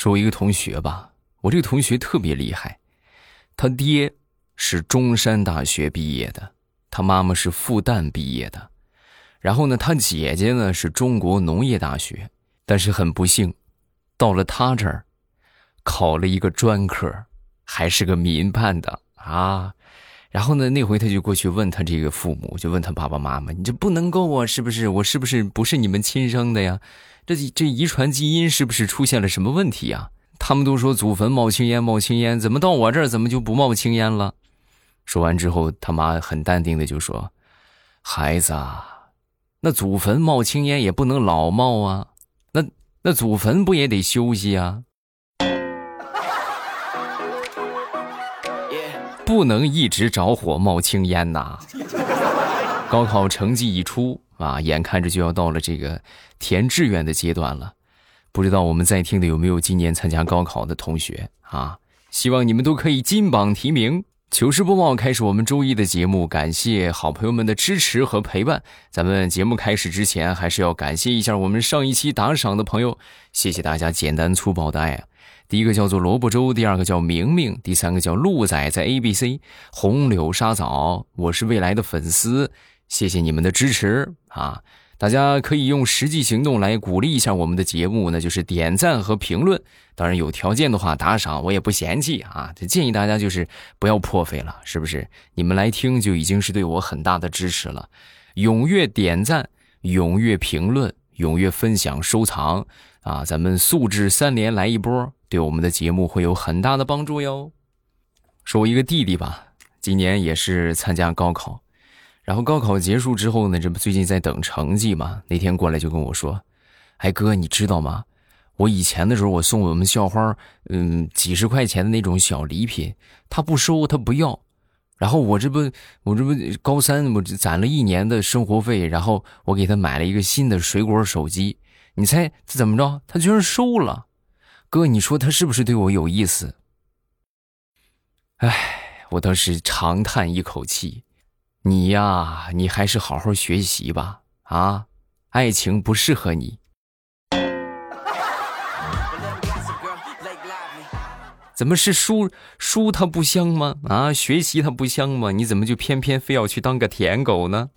说我一个同学吧，我这个同学特别厉害，他爹是中山大学毕业的，他妈妈是复旦毕业的，然后呢，他姐姐呢是中国农业大学，但是很不幸，到了他这儿，考了一个专科，还是个民办的啊。然后呢，那回他就过去问他这个父母，就问他爸爸妈妈：“你这不能够啊，是不是？我是不是不是你们亲生的呀？”这这遗传基因是不是出现了什么问题呀？他们都说祖坟冒青烟，冒青烟，怎么到我这儿怎么就不冒青烟了？说完之后，他妈很淡定的就说：“孩子，啊那祖坟冒青烟也不能老冒啊，那那祖坟不也得休息啊？不能一直着火冒青烟呐。”高考成绩一出。啊，眼看着就要到了这个填志愿的阶段了，不知道我们在听的有没有今年参加高考的同学啊？希望你们都可以金榜题名。糗事播报开始，我们周一的节目，感谢好朋友们的支持和陪伴。咱们节目开始之前，还是要感谢一下我们上一期打赏的朋友，谢谢大家简单粗暴的爱。第一个叫做萝卜粥，第二个叫明明，第三个叫鹿仔在 A B C 红柳沙枣，我是未来的粉丝。谢谢你们的支持啊！大家可以用实际行动来鼓励一下我们的节目，那就是点赞和评论。当然有条件的话打赏我也不嫌弃啊！这建议大家就是不要破费了，是不是？你们来听就已经是对我很大的支持了。踊跃点赞，踊跃评论，踊跃分享收藏啊！咱们素质三连来一波，对我们的节目会有很大的帮助哟。说我一个弟弟吧，今年也是参加高考。然后高考结束之后呢，这不最近在等成绩嘛？那天过来就跟我说：“哎哥，你知道吗？我以前的时候，我送我们校花，嗯，几十块钱的那种小礼品，她不收，她不要。然后我这不，我这不高三，我攒了一年的生活费，然后我给他买了一个新的水果手机。你猜怎么着？他居然收了。哥，你说他是不是对我有意思？哎，我当时长叹一口气。”你呀，你还是好好学习吧。啊，爱情不适合你。怎么是书书它不香吗？啊，学习它不香吗？你怎么就偏偏非要去当个舔狗呢？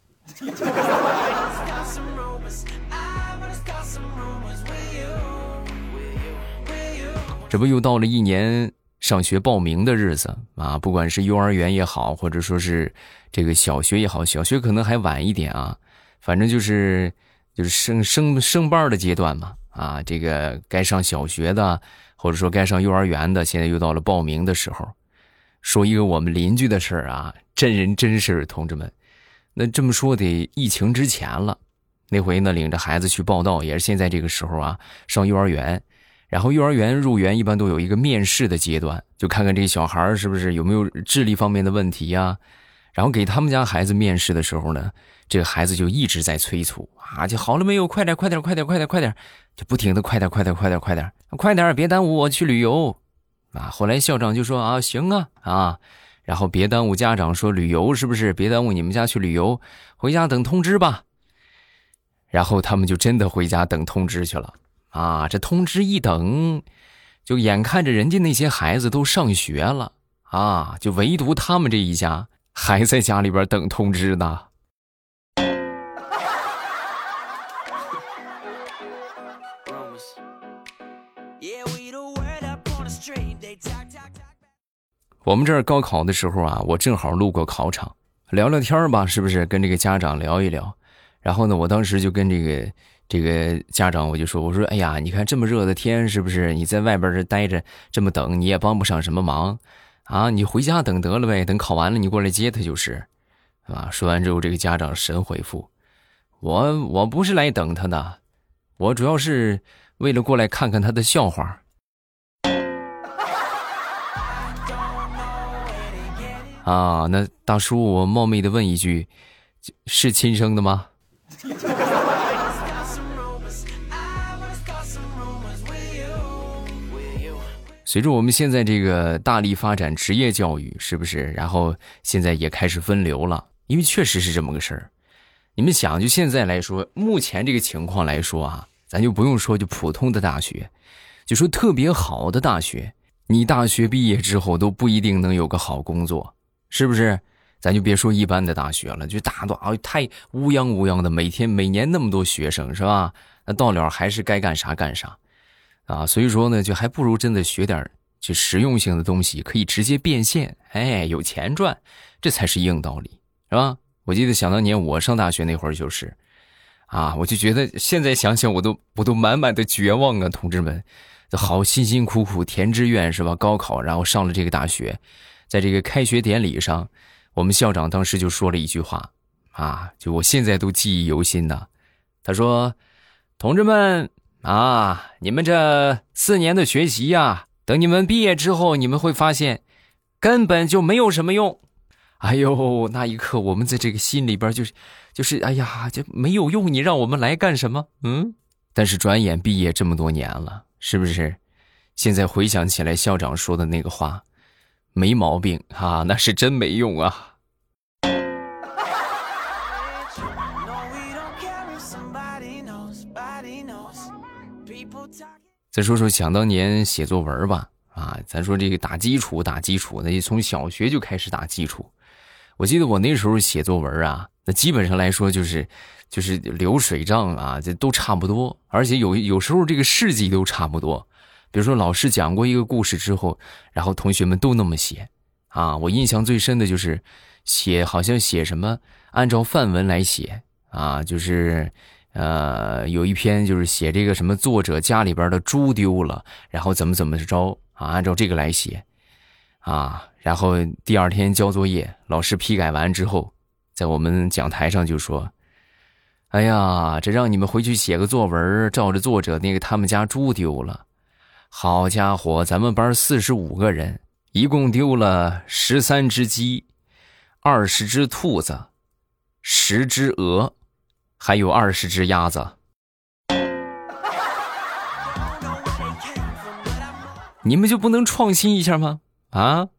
这不又到了一年。上学报名的日子啊，不管是幼儿园也好，或者说是这个小学也好，小学可能还晚一点啊，反正就是就是升升升班的阶段嘛啊，这个该上小学的，或者说该上幼儿园的，现在又到了报名的时候。说一个我们邻居的事儿啊，真人真事同志们。那这么说得疫情之前了，那回呢领着孩子去报道，也是现在这个时候啊，上幼儿园。然后幼儿园入园一般都有一个面试的阶段，就看看这小孩是不是有没有智力方面的问题呀。然后给他们家孩子面试的时候呢，这个孩子就一直在催促啊，就好了没有？快点，快点，快点，快点，快点，就不停的快点，快点，快点，快点，快点，别耽误我去旅游啊。后来校长就说啊，行啊啊，然后别耽误家长说旅游是不是？别耽误你们家去旅游，回家等通知吧。然后他们就真的回家等通知去了。啊，这通知一等，就眼看着人家那些孩子都上学了啊，就唯独他们这一家还在家里边等通知呢。我们这儿高考的时候啊，我正好路过考场，聊聊天吧，是不是？跟这个家长聊一聊，然后呢，我当时就跟这个。这个家长我就说，我说，哎呀，你看这么热的天，是不是？你在外边这待着，这么等，你也帮不上什么忙，啊，你回家等得了呗，等考完了你过来接他就是，啊。说完之后，这个家长神回复，我我不是来等他的，我主要是为了过来看看他的笑话。啊，那大叔，我冒昧的问一句，是亲生的吗？随着我们现在这个大力发展职业教育，是不是？然后现在也开始分流了，因为确实是这么个事儿。你们想，就现在来说，目前这个情况来说啊，咱就不用说就普通的大学，就说特别好的大学，你大学毕业之后都不一定能有个好工作，是不是？咱就别说一般的大学了，就大多啊太乌泱乌泱的，每天每年那么多学生，是吧？那到了还是该干啥干啥，啊，所以说呢，就还不如真的学点就实用性的东西，可以直接变现，哎，有钱赚，这才是硬道理，是吧？我记得想当年我上大学那会儿就是，啊，我就觉得现在想想我都我都满满的绝望啊，同志们，好辛辛苦苦填志愿是吧？高考然后上了这个大学，在这个开学典礼上。我们校长当时就说了一句话，啊，就我现在都记忆犹新呢。他说：“同志们啊，你们这四年的学习呀，等你们毕业之后，你们会发现，根本就没有什么用。”哎呦，那一刻我们在这个心里边就是，就是哎呀，这没有用，你让我们来干什么？嗯。但是转眼毕业这么多年了，是不是？现在回想起来，校长说的那个话。没毛病啊，那是真没用啊。再说说想当年写作文吧，啊，咱说这个打基础，打基础，那就从小学就开始打基础。我记得我那时候写作文啊，那基本上来说就是就是流水账啊，这都差不多，而且有有时候这个事迹都差不多。比如说，老师讲过一个故事之后，然后同学们都那么写，啊，我印象最深的就是写，好像写什么按照范文来写啊，就是，呃，有一篇就是写这个什么作者家里边的猪丢了，然后怎么怎么着啊，按照这个来写，啊，然后第二天交作业，老师批改完之后，在我们讲台上就说：“哎呀，这让你们回去写个作文，照着作者那个他们家猪丢了。”好家伙，咱们班四十五个人，一共丢了十三只鸡，二十只兔子，十只鹅，还有二十只鸭子。你们就不能创新一下吗？啊！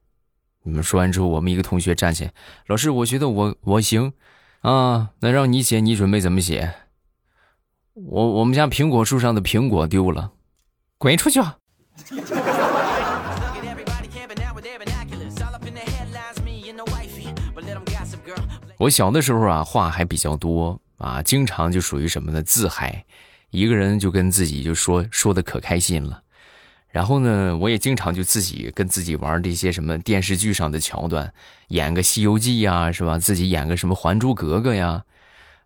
你们说完之后，我们一个同学站起来，老师，我觉得我我行，啊，那让你写，你准备怎么写？我我们家苹果树上的苹果丢了，滚出去！我小的时候啊，话还比较多啊，经常就属于什么呢？自嗨，一个人就跟自己就说说的可开心了。然后呢，我也经常就自己跟自己玩这些什么电视剧上的桥段，演个《西游记》呀，是吧？自己演个什么《还珠格格》呀，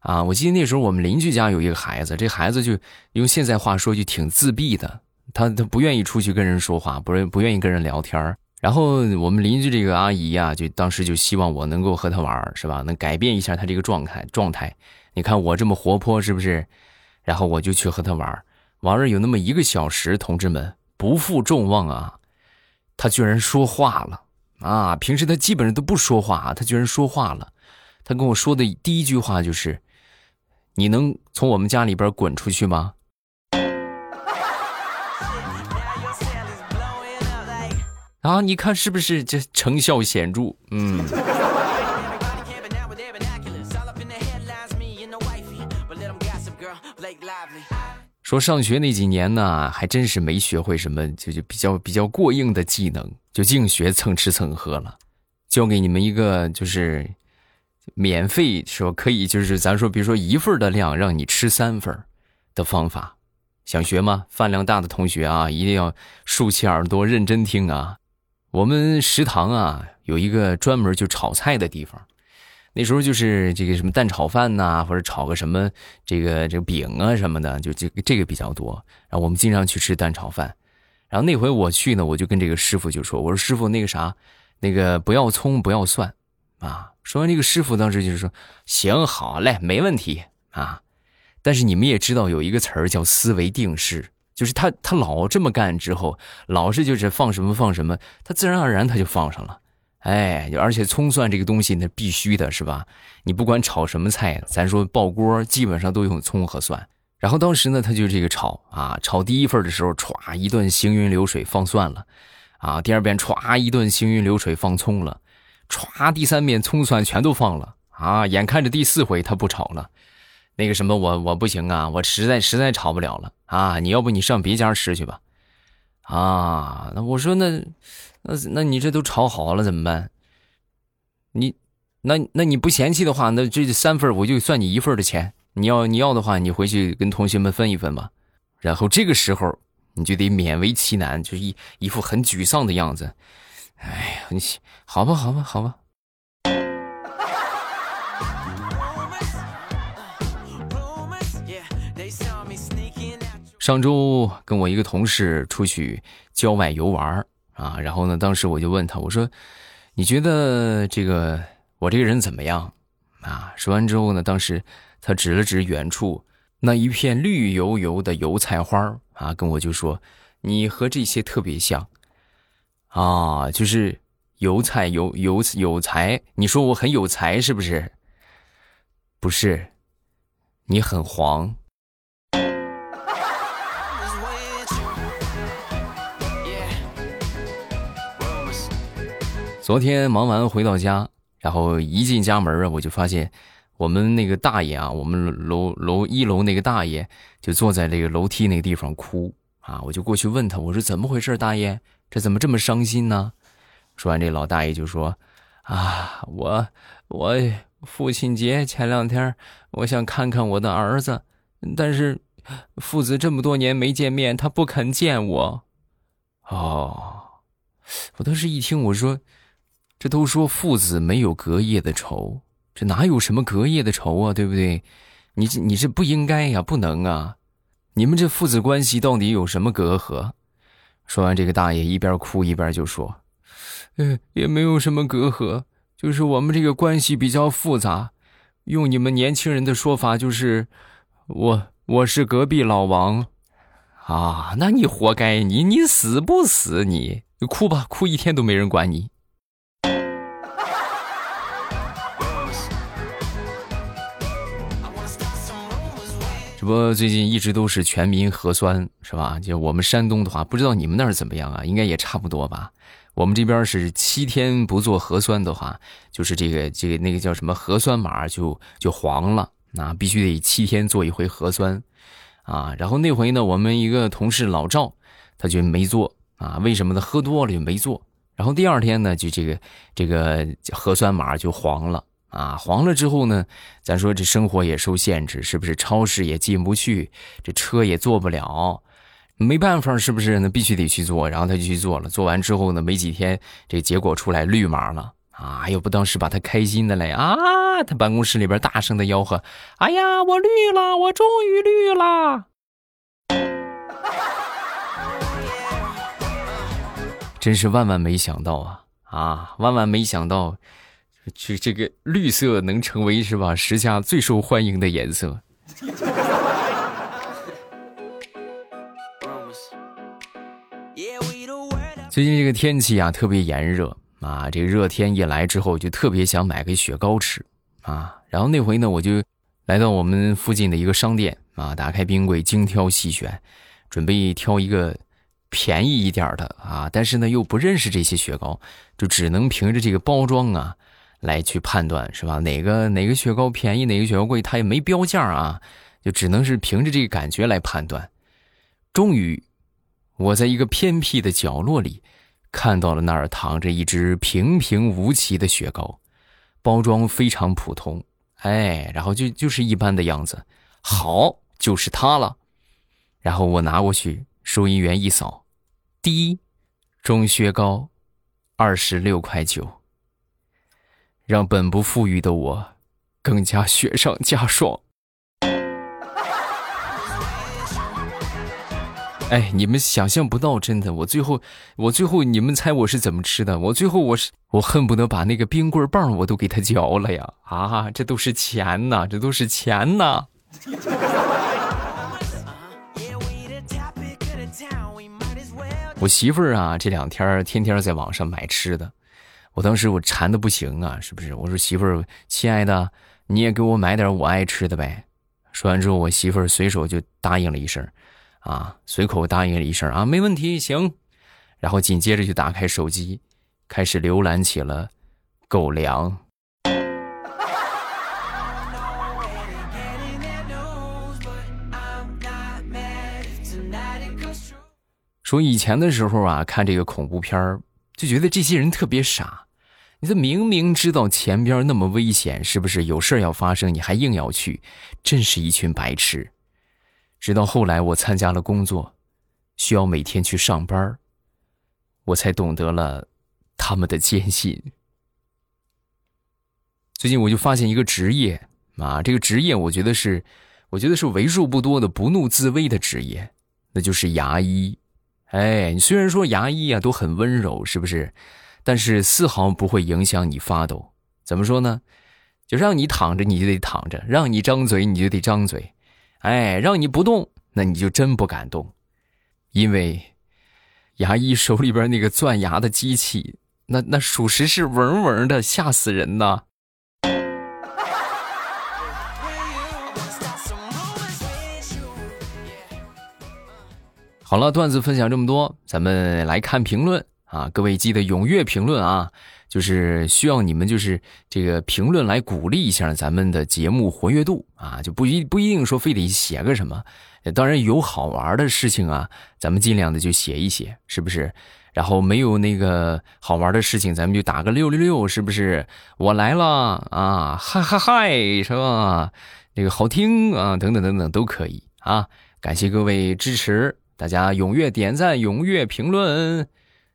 啊！我记得那时候我们邻居家有一个孩子，这孩子就用现在话说就挺自闭的。他他不愿意出去跟人说话，不愿不愿意跟人聊天然后我们邻居这个阿姨呀，就当时就希望我能够和他玩是吧？能改变一下他这个状态状态。你看我这么活泼，是不是？然后我就去和他玩玩了有那么一个小时，同志们不负众望啊，他居然说话了啊！平时他基本上都不说话，他居然说话了。他跟我说的第一句话就是：“你能从我们家里边滚出去吗？” 啊，你看是不是这成效显著？嗯。说上学那几年呢，还真是没学会什么，就就比较比较过硬的技能，就净学蹭吃蹭喝了。教给你们一个，就是免费说可以，就是咱说，比如说一份的量，让你吃三份的方法，想学吗？饭量大的同学啊，一定要竖起耳朵认真听啊。我们食堂啊，有一个专门就炒菜的地方。那时候就是这个什么蛋炒饭呐，或者炒个什么这个这个饼啊什么的，就这这个比较多。然后我们经常去吃蛋炒饭。然后那回我去呢，我就跟这个师傅就说：“我说师傅，那个啥，那个不要葱，不要蒜啊。”说完，这个师傅当时就是说：“行，好嘞，没问题啊。”但是你们也知道有一个词儿叫思维定式。就是他，他老这么干之后，老是就是放什么放什么，他自然而然他就放上了，哎，而且葱蒜这个东西那必须的是吧？你不管炒什么菜，咱说爆锅基本上都用葱和蒜。然后当时呢，他就这个炒啊，炒第一份的时候，歘一顿行云流水放蒜了，啊，第二遍歘一顿行云流水放葱了，歘第三遍葱蒜全都放了啊，眼看着第四回他不炒了。那个什么，我我不行啊，我实在实在炒不了了啊！你要不你上别家吃去吧。啊，那我说那那那你这都炒好了怎么办？你那那你不嫌弃的话，那这三份我就算你一份的钱。你要你要的话，你回去跟同学们分一分吧。然后这个时候你就得勉为其难，就是一一副很沮丧的样子。哎呀，你好吧，好吧，好吧。上周跟我一个同事出去郊外游玩啊，然后呢，当时我就问他，我说：“你觉得这个我这个人怎么样？”啊，说完之后呢，当时他指了指远处那一片绿油油的油菜花啊，跟我就说：“你和这些特别像。”啊，就是油菜有有有才，你说我很有才是不是？不是，你很黄。昨天忙完回到家，然后一进家门啊，我就发现我们那个大爷啊，我们楼楼一楼那个大爷就坐在那个楼梯那个地方哭啊，我就过去问他，我说怎么回事，大爷，这怎么这么伤心呢？说完，这老大爷就说：“啊，我我父亲节前两天，我想看看我的儿子，但是父子这么多年没见面，他不肯见我。”哦，我当时一听，我说。这都说父子没有隔夜的仇，这哪有什么隔夜的仇啊？对不对？你这你这不应该呀，不能啊！你们这父子关系到底有什么隔阂？说完，这个大爷一边哭一边就说：“嗯，也没有什么隔阂，就是我们这个关系比较复杂。用你们年轻人的说法，就是我我是隔壁老王啊！那你活该，你你死不死？你哭吧，哭一天都没人管你。”这不，最近一直都是全民核酸，是吧？就我们山东的话，不知道你们那儿怎么样啊？应该也差不多吧。我们这边是七天不做核酸的话，就是这个这个那个叫什么核酸码就就黄了，那必须得七天做一回核酸，啊。然后那回呢，我们一个同事老赵，他就没做啊。为什么呢？喝多了就没做。然后第二天呢，就这个这个核酸码就黄了。啊，黄了之后呢，咱说这生活也受限制，是不是？超市也进不去，这车也坐不了，没办法，是不是？那必须得去做，然后他就去做了。做完之后呢，没几天，这结果出来绿码了啊！哎呦，不当时把他开心的嘞啊！他办公室里边大声的吆喝：“哎呀，我绿了，我终于绿了！”真是万万没想到啊啊！万万没想到。就这个绿色能成为是吧？时下最受欢迎的颜色。最近这个天气啊，特别炎热啊。这个热天一来之后，就特别想买个雪糕吃啊。然后那回呢，我就来到我们附近的一个商店啊，打开冰柜，精挑细选，准备挑一个便宜一点的啊。但是呢，又不认识这些雪糕，就只能凭着这个包装啊。来去判断是吧？哪个哪个雪糕便宜，哪个雪糕贵？它也没标价啊，就只能是凭着这个感觉来判断。终于，我在一个偏僻的角落里看到了那儿躺着一只平平无奇的雪糕，包装非常普通，哎，然后就就是一般的样子。好，就是它了。然后我拿过去，收银员一扫，低，中雪糕，二十六块九。让本不富裕的我更加雪上加霜。哎，你们想象不到，真的，我最后，我最后，你们猜我是怎么吃的？我最后，我是我恨不得把那个冰棍棒我都给他嚼了呀！啊，这都是钱呐，这都是钱呐！我媳妇儿啊，这两天天天在网上买吃的。我当时我馋的不行啊，是不是？我说媳妇儿，亲爱的，你也给我买点我爱吃的呗。说完之后，我媳妇儿随手就答应了一声，啊，随口答应了一声啊，没问题，行。然后紧接着就打开手机，开始浏览起了狗粮。说以前的时候啊，看这个恐怖片儿，就觉得这些人特别傻。你这明明知道前边那么危险，是不是有事要发生，你还硬要去，真是一群白痴。直到后来我参加了工作，需要每天去上班我才懂得了他们的艰辛。最近我就发现一个职业啊，这个职业我觉得是，我觉得是为数不多的不怒自威的职业，那就是牙医。哎，你虽然说牙医啊都很温柔，是不是？但是丝毫不会影响你发抖。怎么说呢？就让你躺着你就得躺着，让你张嘴你就得张嘴，哎，让你不动那你就真不敢动，因为牙医手里边那个钻牙的机器，那那属实是嗡嗡的，吓死人呐！好了，段子分享这么多，咱们来看评论。啊，各位记得踊跃评论啊！就是需要你们就是这个评论来鼓励一下咱们的节目活跃度啊，就不一不一定说非得写个什么，当然有好玩的事情啊，咱们尽量的就写一写，是不是？然后没有那个好玩的事情，咱们就打个六六六，是不是？我来了啊，嗨嗨嗨，是吧？那个好听啊，等等等等都可以啊！感谢各位支持，大家踊跃点赞，踊跃评论。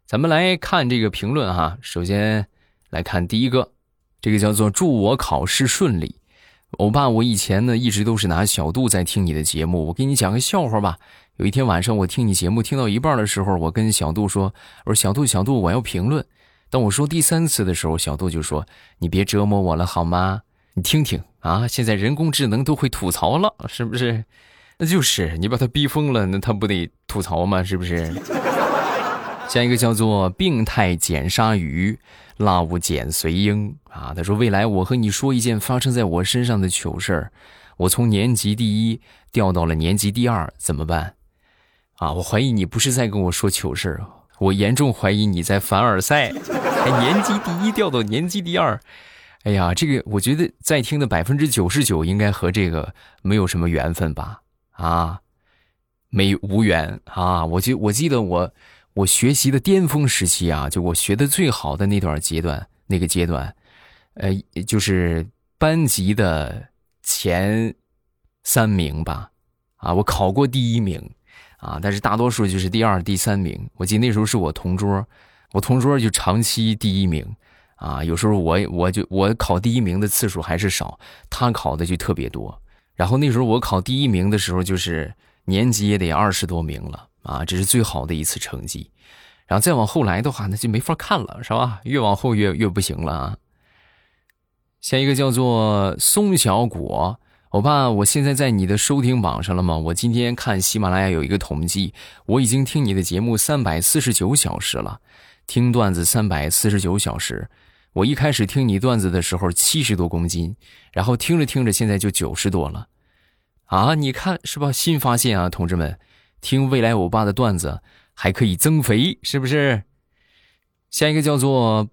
咱们来看这个评论哈，首先来看第一个，这个叫做“祝我考试顺利”。欧巴，我以前呢一直都是拿小度在听你的节目，我给你讲个笑话吧。有一天晚上我听你节目听到一半的时候，我跟小度说：“我说小度，小度，我要评论。”当我说第三次的时候，小度就说：“你别折磨我了好吗？你听听啊，现在人工智能都会吐槽了，是不是？那就是你把他逼疯了，那他不得吐槽吗？是不是？”下一个叫做“病态捡鲨鱼，，love 捡随鹰”啊，他说：“未来我和你说一件发生在我身上的糗事儿，我从年级第一掉到了年级第二，怎么办？”啊，我怀疑你不是在跟我说糗事儿，我严重怀疑你在凡尔赛。还年级第一掉到年级第二，哎呀，这个我觉得在听的百分之九十九应该和这个没有什么缘分吧？啊，没无缘啊！我记我记得我。我学习的巅峰时期啊，就我学的最好的那段阶段，那个阶段，呃，就是班级的前三名吧，啊，我考过第一名，啊，但是大多数就是第二、第三名。我记得那时候是我同桌，我同桌就长期第一名，啊，有时候我我就我考第一名的次数还是少，他考的就特别多。然后那时候我考第一名的时候，就是年级也得二十多名了。啊，这是最好的一次成绩，然后再往后来的话，那就没法看了，是吧？越往后越越不行了啊。下一个叫做松小果，欧巴，我现在在你的收听榜上了吗？我今天看喜马拉雅有一个统计，我已经听你的节目三百四十九小时了，听段子三百四十九小时。我一开始听你段子的时候七十多公斤，然后听着听着现在就九十多了，啊，你看是吧？新发现啊，同志们。听未来欧巴的段子还可以增肥，是不是？下一个叫做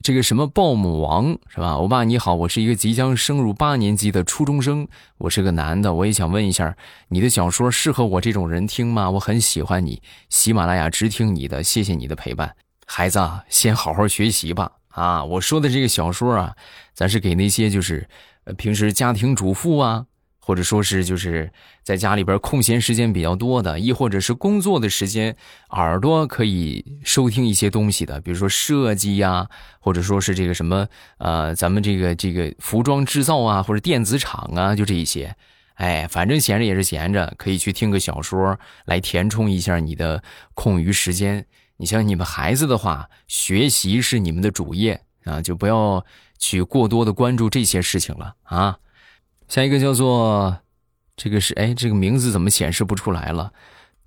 这个什么鲍姆王是吧？欧巴你好，我是一个即将升入八年级的初中生，我是个男的，我也想问一下，你的小说适合我这种人听吗？我很喜欢你，喜马拉雅只听你的，谢谢你的陪伴。孩子，先好好学习吧。啊，我说的这个小说啊，咱是给那些就是平时家庭主妇啊。或者说是就是在家里边空闲时间比较多的，亦或者是工作的时间，耳朵可以收听一些东西的，比如说设计呀，或者说是这个什么呃，咱们这个这个服装制造啊，或者电子厂啊，就这一些。哎，反正闲着也是闲着，可以去听个小说来填充一下你的空余时间。你像你们孩子的话，学习是你们的主业啊，就不要去过多的关注这些事情了啊。下一个叫做，这个是哎，这个名字怎么显示不出来了？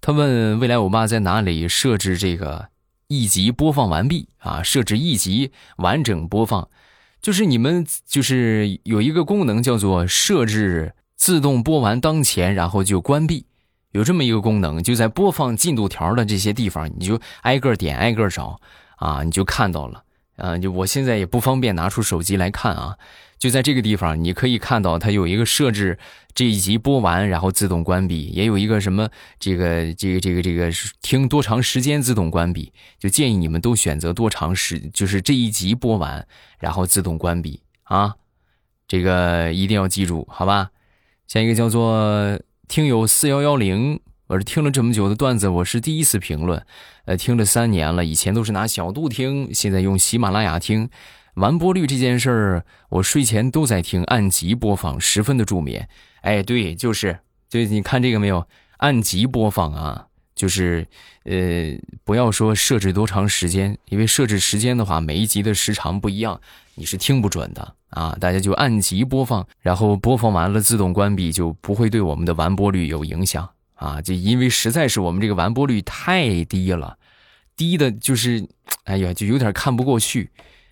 他问未来我爸在哪里设置这个一集播放完毕啊？设置一集完整播放，就是你们就是有一个功能叫做设置自动播完当前，然后就关闭，有这么一个功能，就在播放进度条的这些地方，你就挨个点挨个找啊，你就看到了。啊，就我现在也不方便拿出手机来看啊。就在这个地方，你可以看到它有一个设置，这一集播完然后自动关闭，也有一个什么这个这个这个这个听多长时间自动关闭，就建议你们都选择多长时，就是这一集播完然后自动关闭啊，这个一定要记住，好吧？下一个叫做听友四幺幺零，我是听了这么久的段子，我是第一次评论，呃，听了三年了，以前都是拿小度听，现在用喜马拉雅听。完播率这件事儿，我睡前都在听，按集播放，十分的助眠。哎，对，就是，就你看这个没有？按集播放啊，就是，呃，不要说设置多长时间，因为设置时间的话，每一集的时长不一样，你是听不准的啊。大家就按集播放，然后播放完了自动关闭，就不会对我们的完播率有影响啊。就因为实在是我们这个完播率太低了，低的就是，哎呀，就有点看不过去。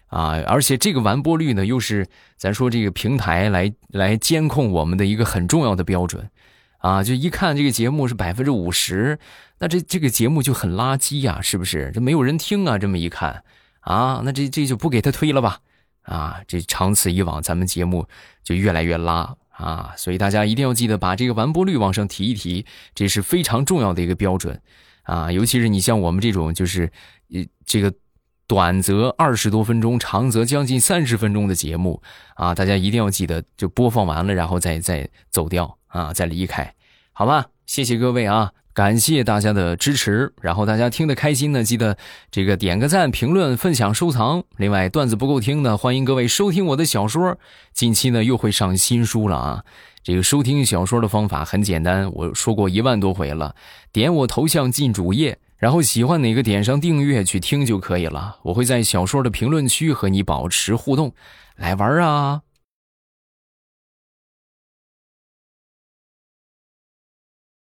啊，而且这个完播率呢，又是咱说这个平台来来监控我们的一个很重要的标准，啊，就一看这个节目是百分之五十，那这这个节目就很垃圾呀，是不是？这没有人听啊，这么一看，啊，那这这就不给他推了吧，啊，这长此以往，咱们节目就越来越拉啊，所以大家一定要记得把这个完播率往上提一提，这是非常重要的一个标准，啊，尤其是你像我们这种就是，呃，这个。短则二十多分钟，长则将近三十分钟的节目啊，大家一定要记得，就播放完了，然后再再走掉啊，再离开，好吧？谢谢各位啊，感谢大家的支持。然后大家听得开心呢，记得这个点个赞、评论、分享、收藏。另外，段子不够听呢，欢迎各位收听我的小说。近期呢又会上新书了啊，这个收听小说的方法很简单，我说过一万多回了，点我头像进主页。然后喜欢哪个点上订阅去听就可以了。我会在小说的评论区和你保持互动，来玩啊！